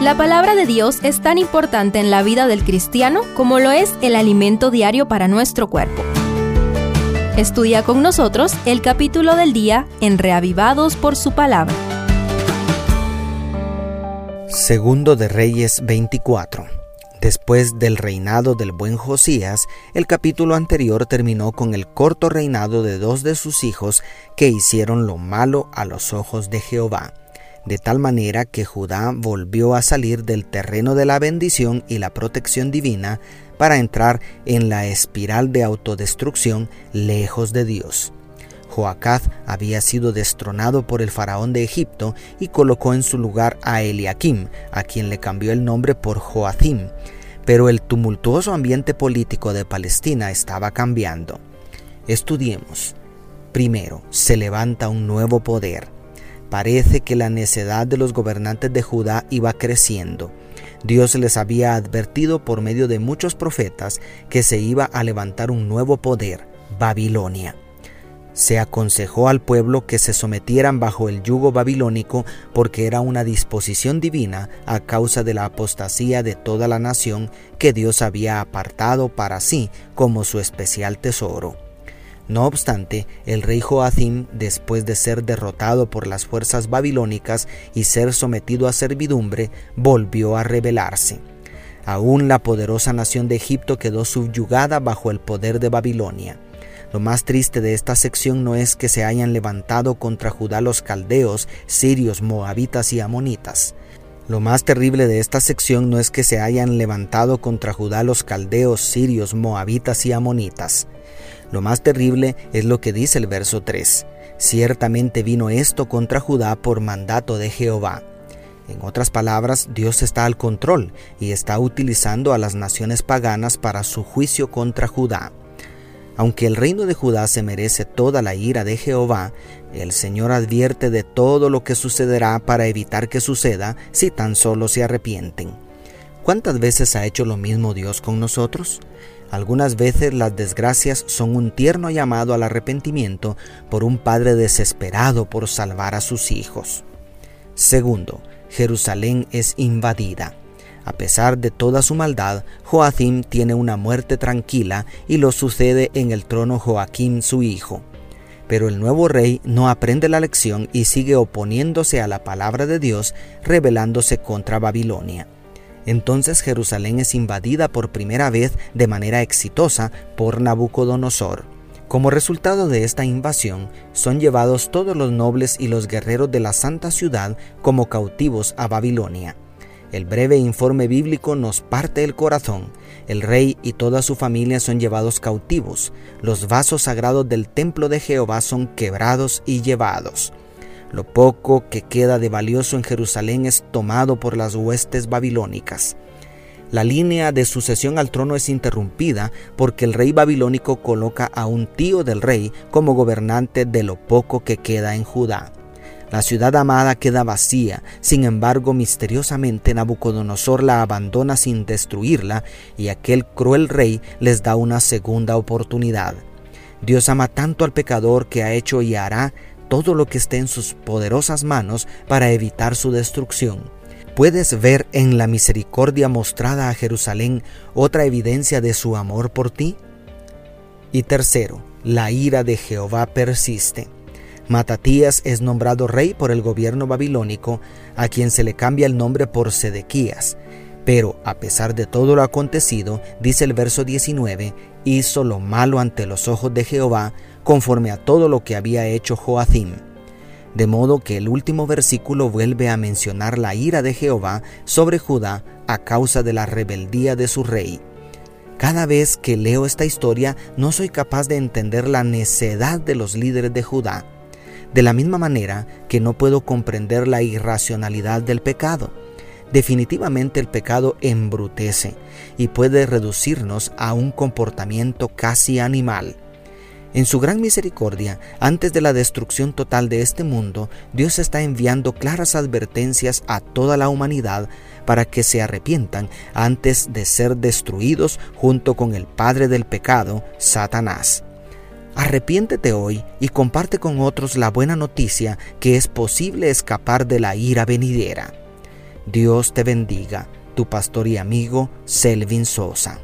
La palabra de Dios es tan importante en la vida del cristiano como lo es el alimento diario para nuestro cuerpo. Estudia con nosotros el capítulo del día en Reavivados por su palabra. Segundo de Reyes 24. Después del reinado del buen Josías, el capítulo anterior terminó con el corto reinado de dos de sus hijos que hicieron lo malo a los ojos de Jehová de tal manera que Judá volvió a salir del terreno de la bendición y la protección divina para entrar en la espiral de autodestrucción lejos de Dios. Joacaz había sido destronado por el faraón de Egipto y colocó en su lugar a Eliakim, a quien le cambió el nombre por Joacim, pero el tumultuoso ambiente político de Palestina estaba cambiando. Estudiemos. Primero, se levanta un nuevo poder. Parece que la necedad de los gobernantes de Judá iba creciendo. Dios les había advertido por medio de muchos profetas que se iba a levantar un nuevo poder, Babilonia. Se aconsejó al pueblo que se sometieran bajo el yugo babilónico porque era una disposición divina a causa de la apostasía de toda la nación que Dios había apartado para sí como su especial tesoro. No obstante, el rey Joacim, después de ser derrotado por las fuerzas babilónicas y ser sometido a servidumbre, volvió a rebelarse. Aún la poderosa nación de Egipto quedó subyugada bajo el poder de Babilonia. Lo más triste de esta sección no es que se hayan levantado contra Judá los caldeos, sirios, moabitas y amonitas. Lo más terrible de esta sección no es que se hayan levantado contra Judá los caldeos, sirios, moabitas y amonitas. Lo más terrible es lo que dice el verso 3. Ciertamente vino esto contra Judá por mandato de Jehová. En otras palabras, Dios está al control y está utilizando a las naciones paganas para su juicio contra Judá. Aunque el reino de Judá se merece toda la ira de Jehová, el Señor advierte de todo lo que sucederá para evitar que suceda si tan solo se arrepienten. ¿Cuántas veces ha hecho lo mismo Dios con nosotros? Algunas veces las desgracias son un tierno llamado al arrepentimiento por un padre desesperado por salvar a sus hijos. Segundo, Jerusalén es invadida. A pesar de toda su maldad, Joacim tiene una muerte tranquila y lo sucede en el trono Joaquín su hijo. Pero el nuevo rey no aprende la lección y sigue oponiéndose a la palabra de Dios, rebelándose contra Babilonia. Entonces Jerusalén es invadida por primera vez de manera exitosa por Nabucodonosor. Como resultado de esta invasión, son llevados todos los nobles y los guerreros de la santa ciudad como cautivos a Babilonia. El breve informe bíblico nos parte el corazón. El rey y toda su familia son llevados cautivos. Los vasos sagrados del templo de Jehová son quebrados y llevados. Lo poco que queda de valioso en Jerusalén es tomado por las huestes babilónicas. La línea de sucesión al trono es interrumpida porque el rey babilónico coloca a un tío del rey como gobernante de lo poco que queda en Judá. La ciudad amada queda vacía, sin embargo misteriosamente Nabucodonosor la abandona sin destruirla y aquel cruel rey les da una segunda oportunidad. Dios ama tanto al pecador que ha hecho y hará todo lo que esté en sus poderosas manos para evitar su destrucción. ¿Puedes ver en la misericordia mostrada a Jerusalén otra evidencia de su amor por ti? Y tercero, la ira de Jehová persiste. Matatías es nombrado rey por el gobierno babilónico, a quien se le cambia el nombre por Sedequías. Pero a pesar de todo lo acontecido, dice el verso 19, hizo lo malo ante los ojos de Jehová, conforme a todo lo que había hecho Joacim. De modo que el último versículo vuelve a mencionar la ira de Jehová sobre Judá a causa de la rebeldía de su rey. Cada vez que leo esta historia no soy capaz de entender la necedad de los líderes de Judá de la misma manera que no puedo comprender la irracionalidad del pecado. Definitivamente el pecado embrutece y puede reducirnos a un comportamiento casi animal. En su gran misericordia, antes de la destrucción total de este mundo, Dios está enviando claras advertencias a toda la humanidad para que se arrepientan antes de ser destruidos junto con el padre del pecado, Satanás. Arrepiéntete hoy y comparte con otros la buena noticia que es posible escapar de la ira venidera. Dios te bendiga, tu pastor y amigo Selvin Sosa.